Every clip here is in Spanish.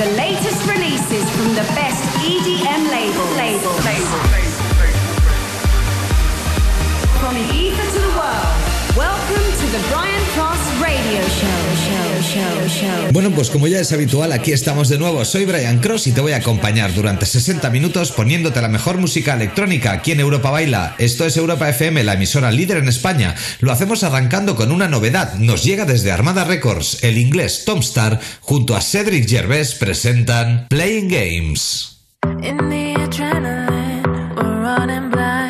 The latest releases from the best EDM label. Label. label. From the ether to the world. Welcome to the Brian Cross Radio show. Bueno, pues como ya es habitual, aquí estamos de nuevo. Soy Brian Cross y te voy a acompañar durante 60 minutos poniéndote la mejor música electrónica aquí en Europa Baila. Esto es Europa FM, la emisora líder en España. Lo hacemos arrancando con una novedad. Nos llega desde Armada Records. El inglés Tom Star junto a Cedric Gervais presentan Playing Games. Adrenaline, we're running blind.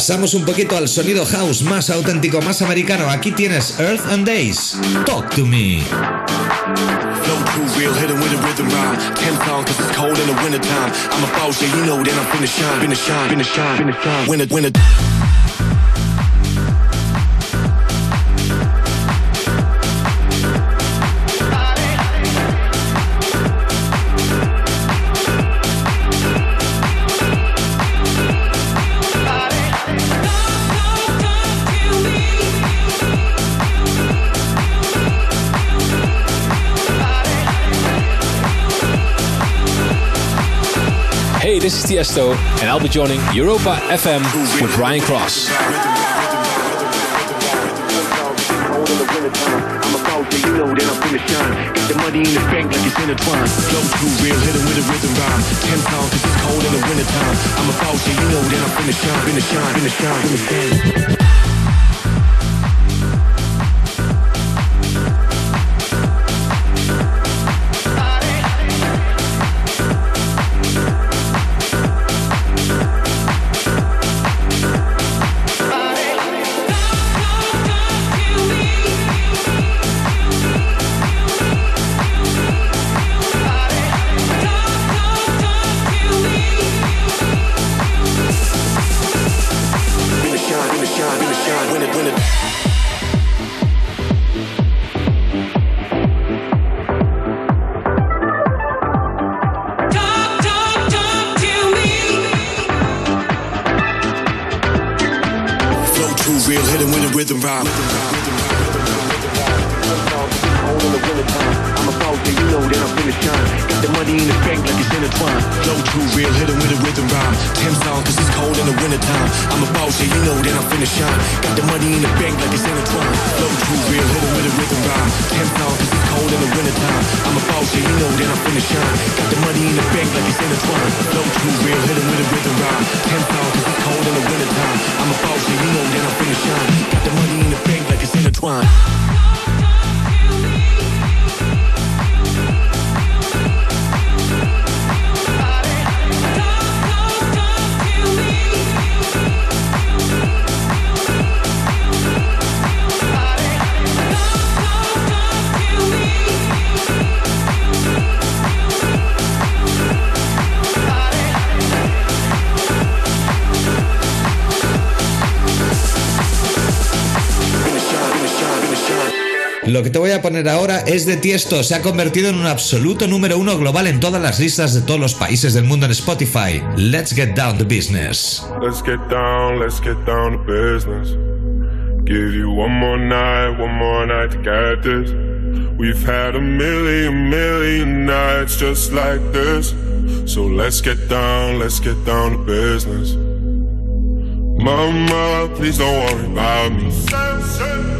Pasamos un poquito al sonido house más auténtico, más americano. Aquí tienes Earth and Days. Talk to me. I'm a boss, yeah, you know I'm. This is Tiesto, and I'll be joining Europa FM with Ryan Cross. You know that I'm shine. Got the money in the bank like it's. Flow real, hit 'em with a rhythm rhyme. Ten pound cause it's cold in the wintertime. I'm a you know that I'm finna shine, finna shine, finna shine, finna shine. Too real, hit him with a rhythm rhyme. I'm a boss, and you know that I'm finna shine. Got the money in the bank like it's intertwined. Flow too real, hit with a rhythm rhyme. Ten songs, cause it's cold in the wintertime. I'm a boss, and you know that I'm finna shine. Got the money in the bank like it's intertwined. Flow too real, hit with a rhythm rhyme. Ten songs, cause it's cold in the wintertime. I'm a boss, and you know that I'm finna shine. Got the money in the bank like it's intertwined. Flow too real, hit with a rhythm rhyme. Ten songs, cause it's cold in the wintertime. I'm a boss, and you know that I'm finna shine. Got the money in the bank like it's intertwined. Lo que te voy a poner ahora es de Tiesto, se ha convertido en un absoluto número uno global en todas las listas de todos los países del mundo en Spotify. Let's get down to business. Let's get down, let's get down to business. Give you one more night, one more night to get this. We've had a million, million nights just like this. So let's get down, let's get down to business. Mama, please don't worry about me.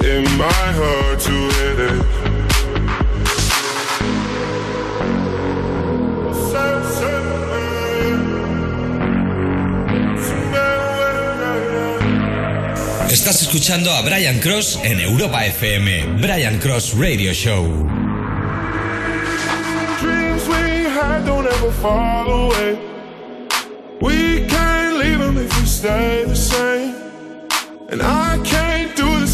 It might hurt to hit it. Estás escuchando a Brian Cross en Europa FM, Brian Cross Radio Show. Dreams we had don't ever fall away. We can't leave them if we stay the same. And I can't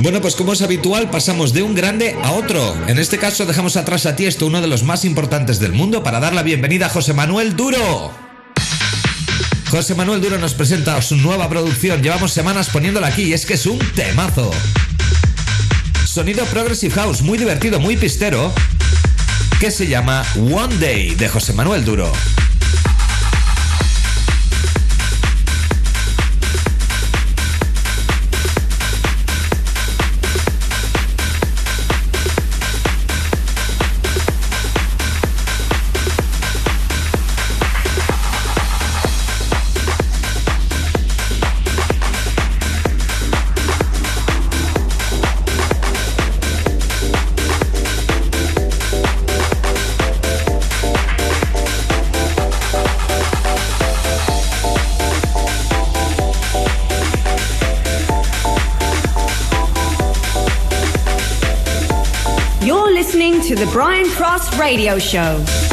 Bueno, pues como es habitual, pasamos de un grande a otro. En este caso dejamos atrás a Tiesto, uno de los más importantes del mundo, para dar la bienvenida a José Manuel Duro. José Manuel Duro nos presenta su nueva producción. Llevamos semanas poniéndola aquí y es que es un temazo. Sonido Progressive House, muy divertido, muy pistero, que se llama One Day de José Manuel Duro. Radio Show.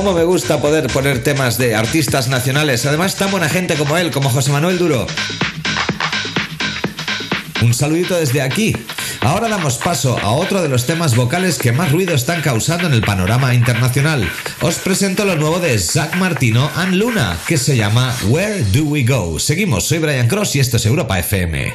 Cómo me gusta poder poner temas de artistas nacionales, además tan buena gente como él, como José Manuel Duro. Un saludito desde aquí. Ahora damos paso a otro de los temas vocales que más ruido están causando en el panorama internacional. Os presento lo nuevo de Zach Martino and Luna, que se llama Where Do We Go. Seguimos, soy Brian Cross y esto es Europa FM.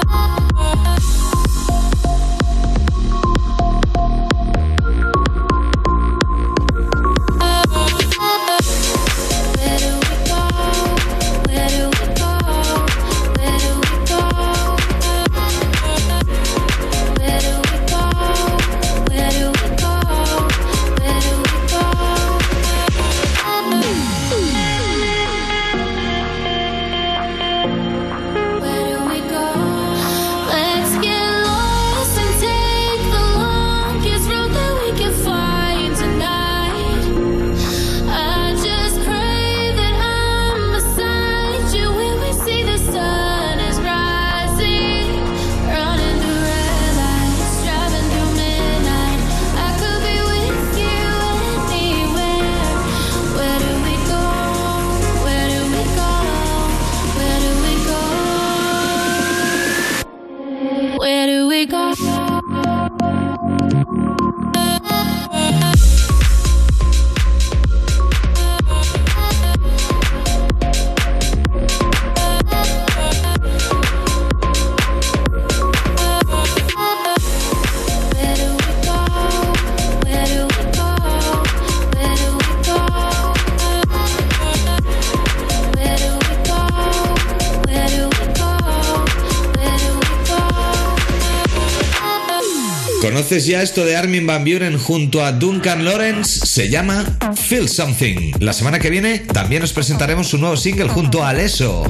¿Conoces ya esto de Armin Van Buren junto a Duncan Lawrence? Se llama Feel Something. La semana que viene también os presentaremos su nuevo single junto a Aleso.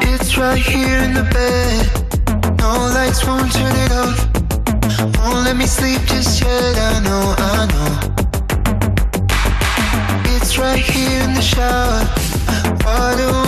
It's right here in the bed. No lights won't turn it off. Won't let me sleep just yet. I know, I know. It's right here in the shower. Water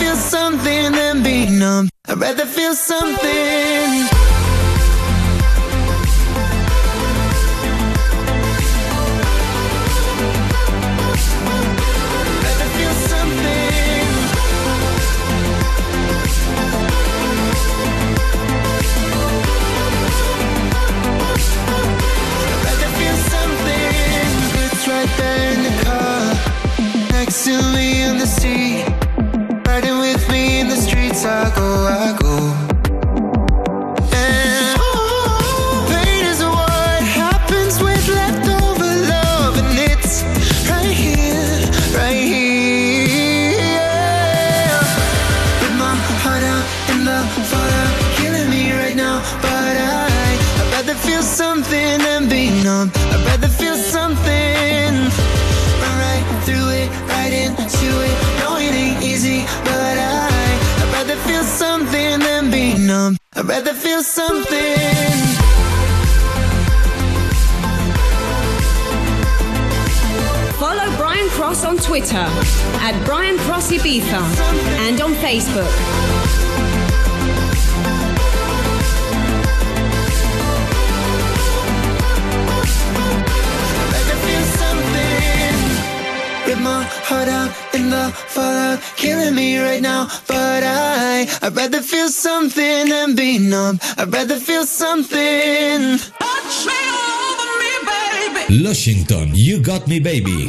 feel something than be numb. I'd rather feel something. Rather feel something. Follow Brian Cross on Twitter at Brian Cross Ibiza and on Facebook. heart out in the fallout, killing me right now. But I, I'd rather feel something than be numb. I'd rather feel something. Lushington, you got me, baby.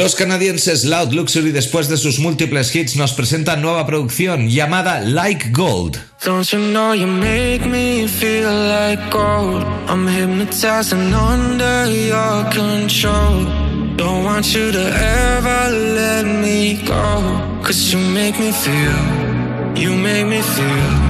Los canadienses Loud Luxury, después de sus múltiples hits, nos presentan nueva producción llamada Like Gold. Don't you know you make me feel like gold? I'm hypnotized and under your control. Don't want you to ever let me go. Cause you make me feel, you make me feel.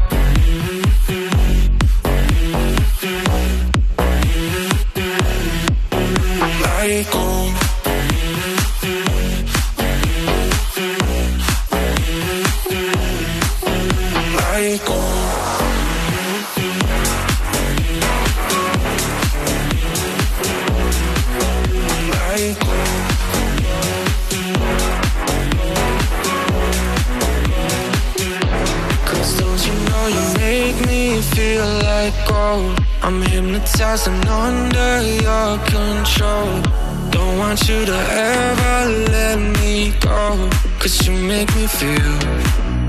Hypnotized and under your control. Don't want you to ever let me go. Cause you make me feel,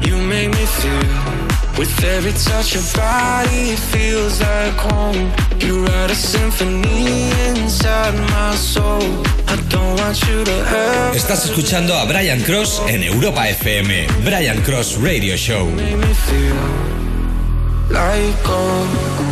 you make me feel. With every touch, your body feels like home. You write a symphony inside my soul. I don't want you to ever. Estás escuchando a Brian Cross en Europa FM. Brian Cross Radio Show. Make me feel like.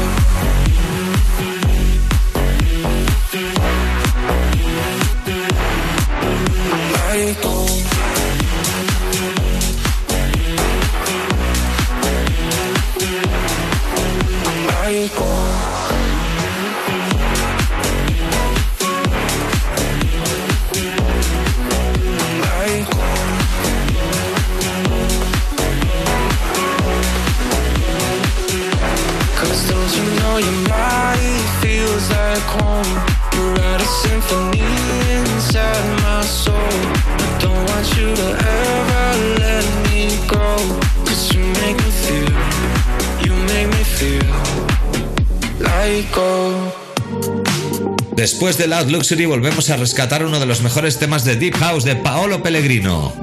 Después de Loud Luxury volvemos a rescatar uno de los mejores temas de Deep House de Paolo Pellegrino.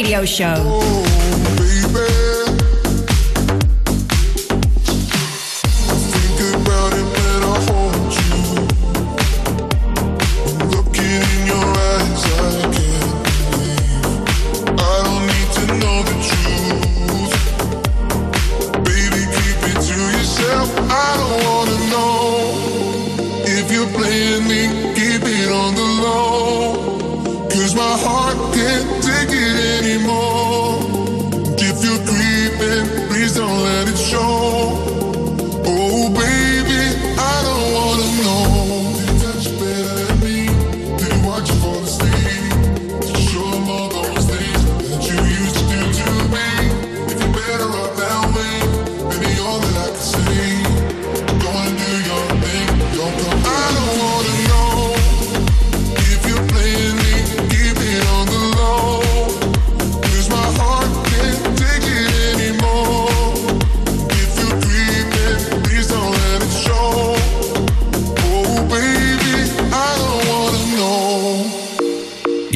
Radio Show.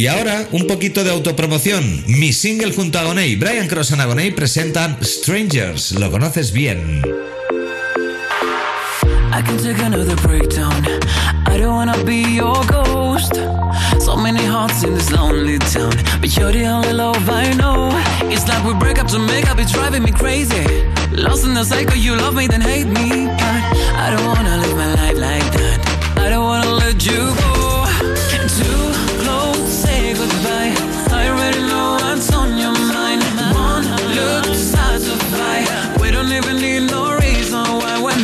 Y ahora, un poquito de autopromoción. Mi single junto a Agoney, Brian Cross and Agoney presentan Strangers. ¿Lo conoces bien? I can take another breakdown. I don't wanna be your ghost. So many hearts in this lonely town, but you're the only love I know. It's like we break up to make up, it's driving me crazy. Lost in the cycle, you love me, then hate me. But I don't wanna live my life like that. I don't wanna let you go.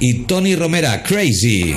y Tony Romera, Crazy.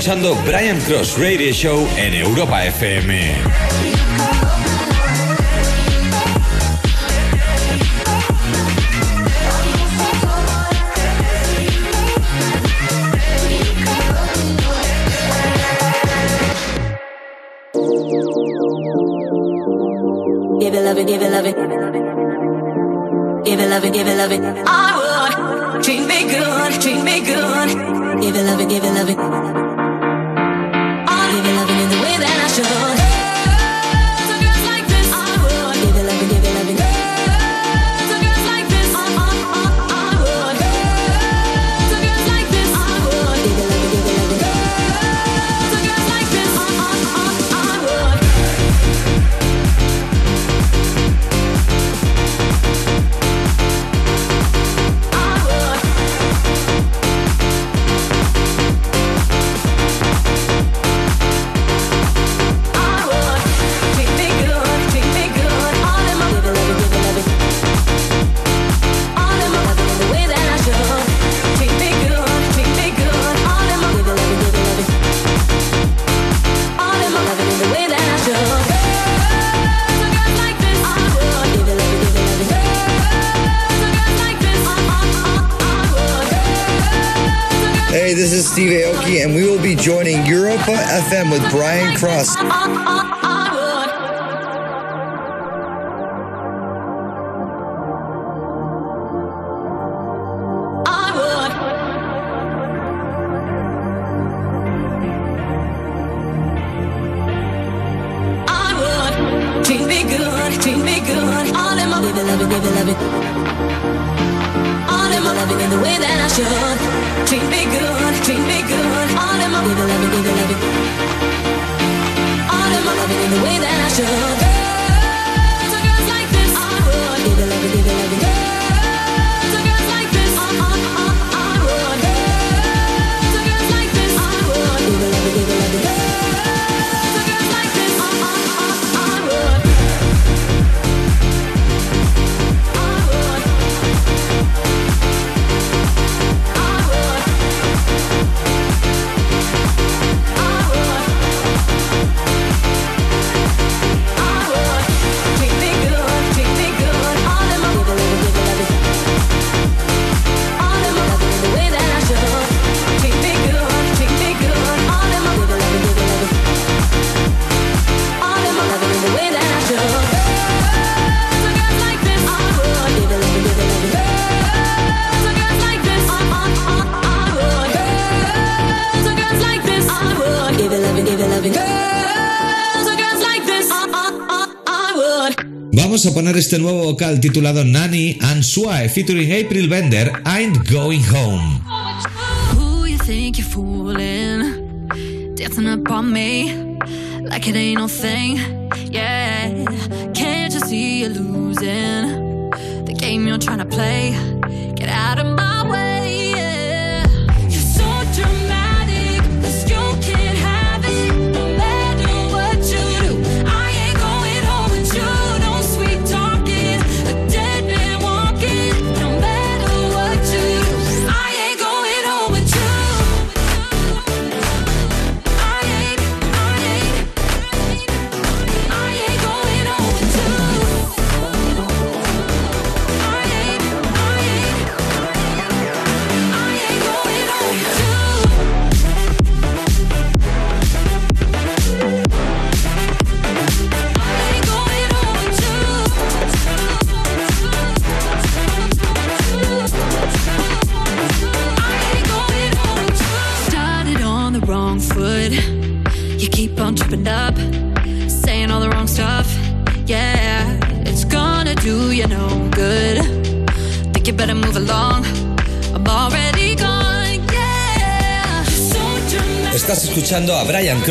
escuchando Brian Cross Radio Show en Europa FM. Give it, love it, give it, love it. Give it, love it, give it, love it. I would treat me good, treat me good. Give it, love it, give it, love it. Steve Aoki, and we will be joining Europa FM with Brian Cross. All in my loving in the way that I should treat me good, treat me good. All in my people, love it, love it, love it. All in my loving in the way that I should. Vamos a poner este nuevo vocal titulado Nanny and Swae featuring April Bender, I'm Going Home. Ain't.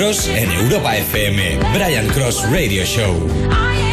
En Europa FM. Brian Cross Radio Show.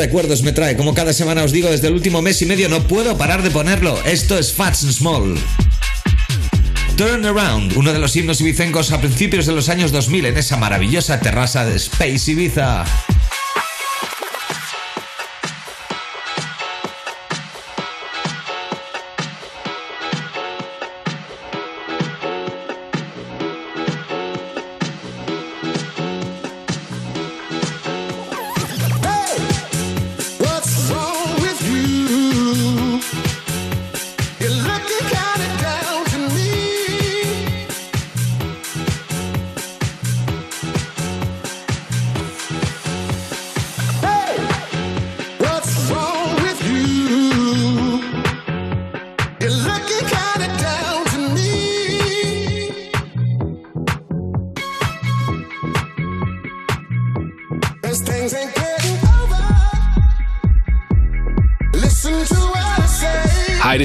recuerdos me trae. Como cada semana os digo, desde el último mes y medio no puedo parar de ponerlo. Esto es Fats and Small. Turn Around, uno de los himnos ibicencos a principios de los años 2000 en esa maravillosa terraza de Space Ibiza.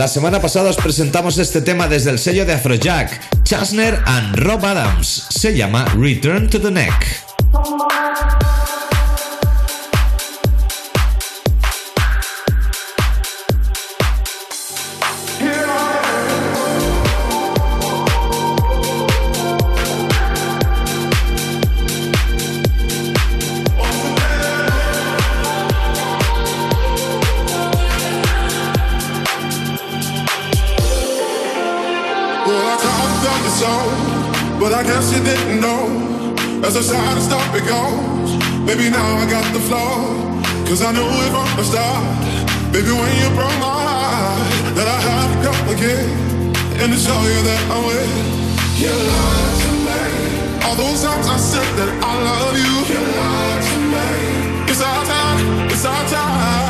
La semana pasada os presentamos este tema desde el sello de Afrojack, Chasner and Rob Adams. Se llama Return to the Neck. As the sad and stuff it goes, baby, now I got the flow. Cause I knew it from the start. Baby, when you broke my heart, that I had to come again. And to show you that I'm with you lied to me. All those times I said that I love you, you lied to me. It's our time, it's our time.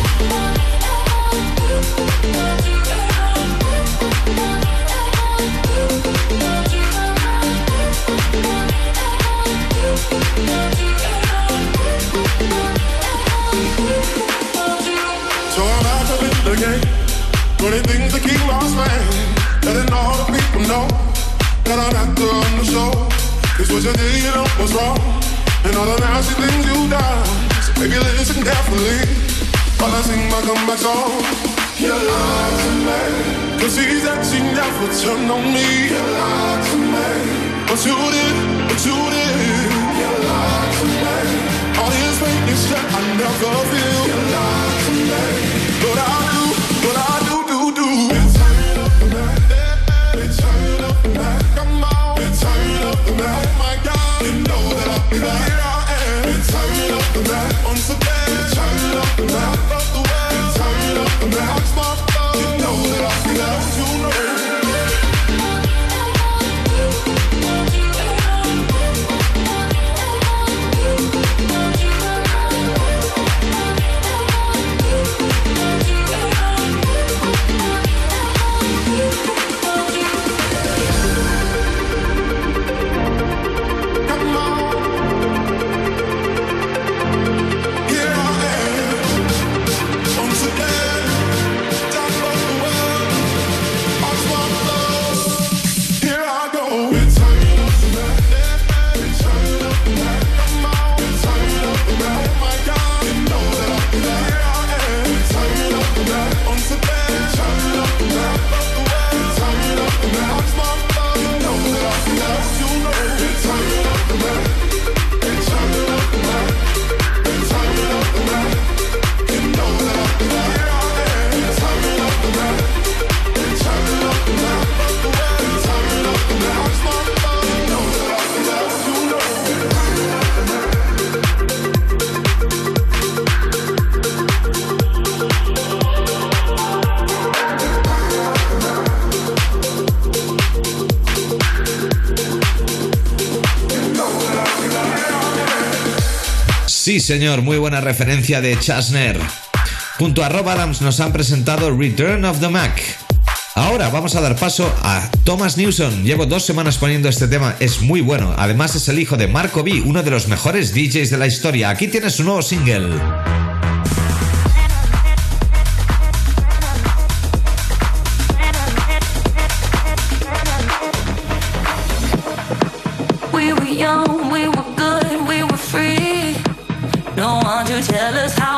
And all the nasty things you done. So baby, listen carefully. While I sing my comeback song. You lied to me. Cause he said she never turned on me. You lied to me. But you did, but you did. You lied to me. All this is that I never feel. Sí, señor, muy buena referencia de Chasner. Junto a Rob Adams nos han presentado Return of the Mac. Ahora vamos a dar paso a Thomas Newson. Llevo dos semanas poniendo este tema, es muy bueno. Además es el hijo de Marco B, uno de los mejores DJs de la historia. Aquí tiene su nuevo single. Tell us how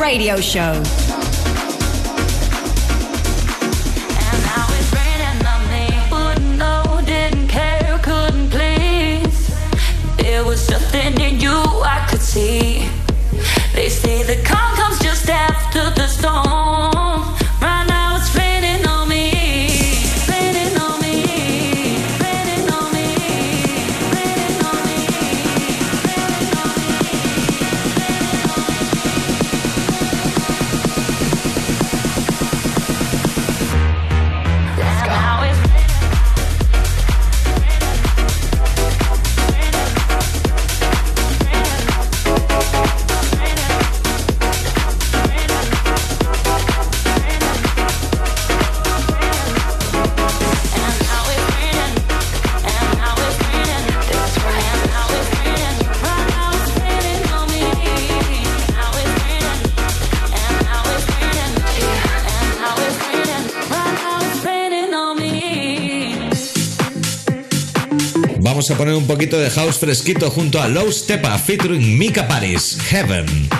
Radio Show. Poner un poquito de house fresquito junto a Low Stepa featuring Mika Paris, Heaven.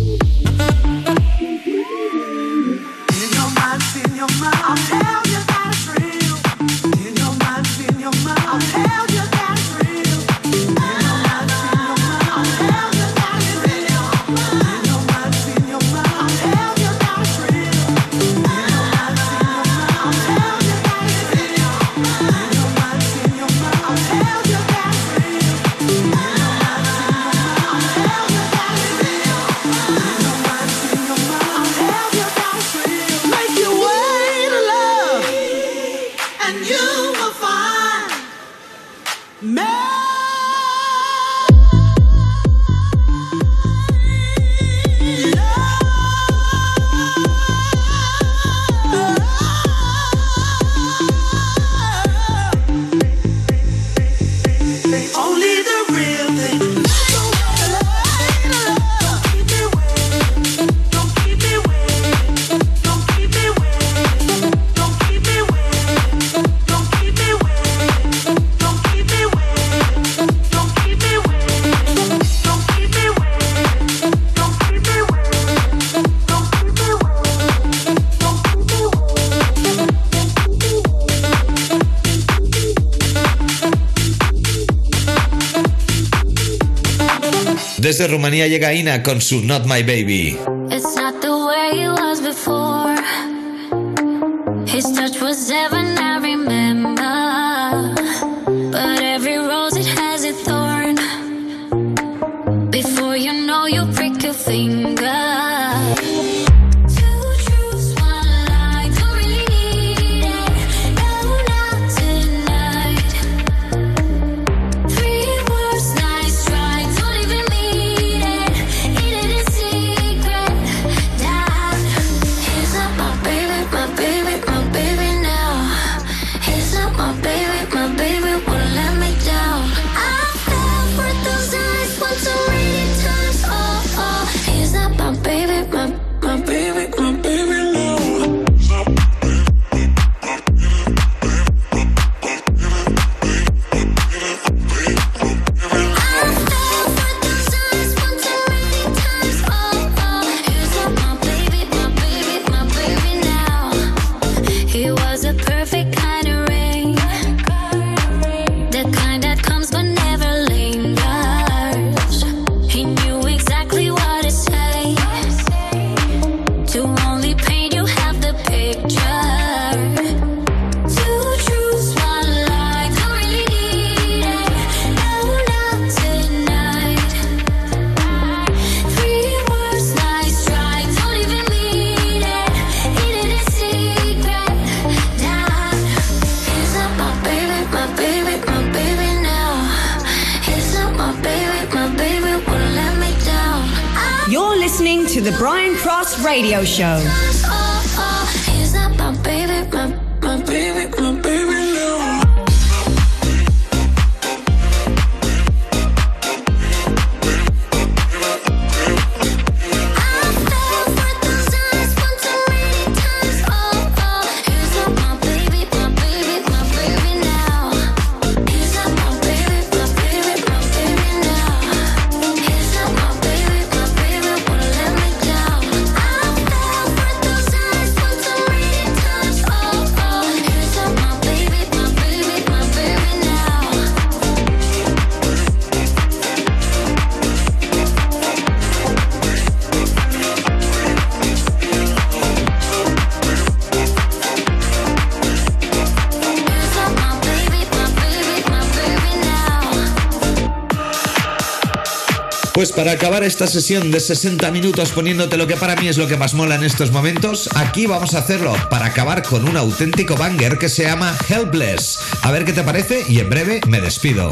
Desde Rumanía llega Ina con su Not My Baby. It's not the way it was before. para acabar esta sesión de 60 minutos poniéndote lo que para mí es lo que más mola en estos momentos. Aquí vamos a hacerlo para acabar con un auténtico banger que se llama Helpless. A ver qué te parece y en breve me despido.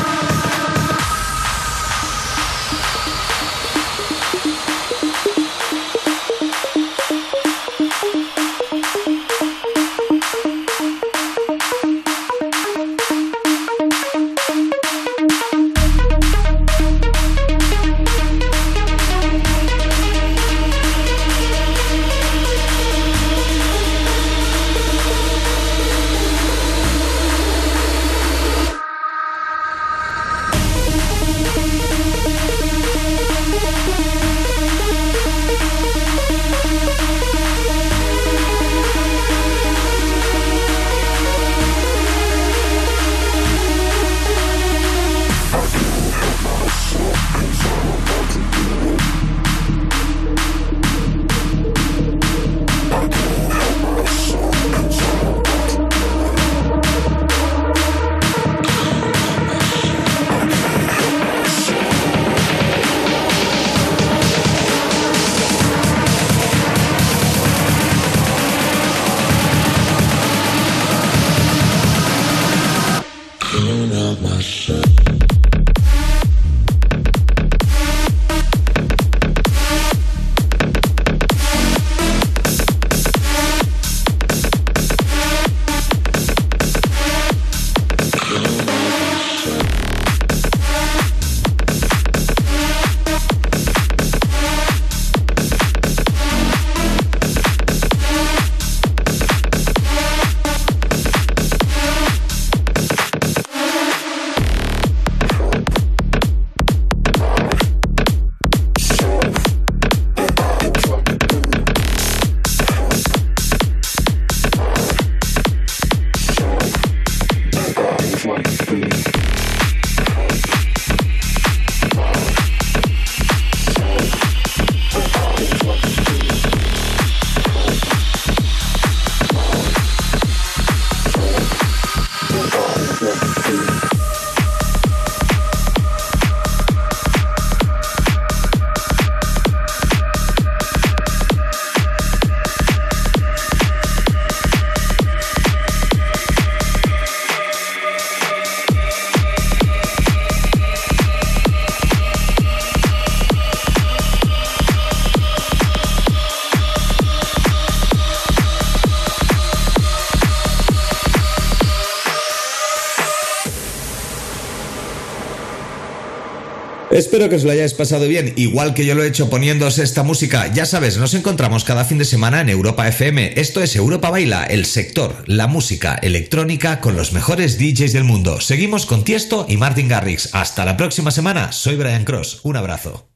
Espero que os lo hayáis pasado bien, igual que yo lo he hecho poniéndoos esta música. Ya sabes, nos encontramos cada fin de semana en Europa FM. Esto es Europa Baila, el sector, la música electrónica con los mejores DJs del mundo. Seguimos con Tiesto y Martin Garrix. Hasta la próxima semana. Soy Brian Cross. Un abrazo.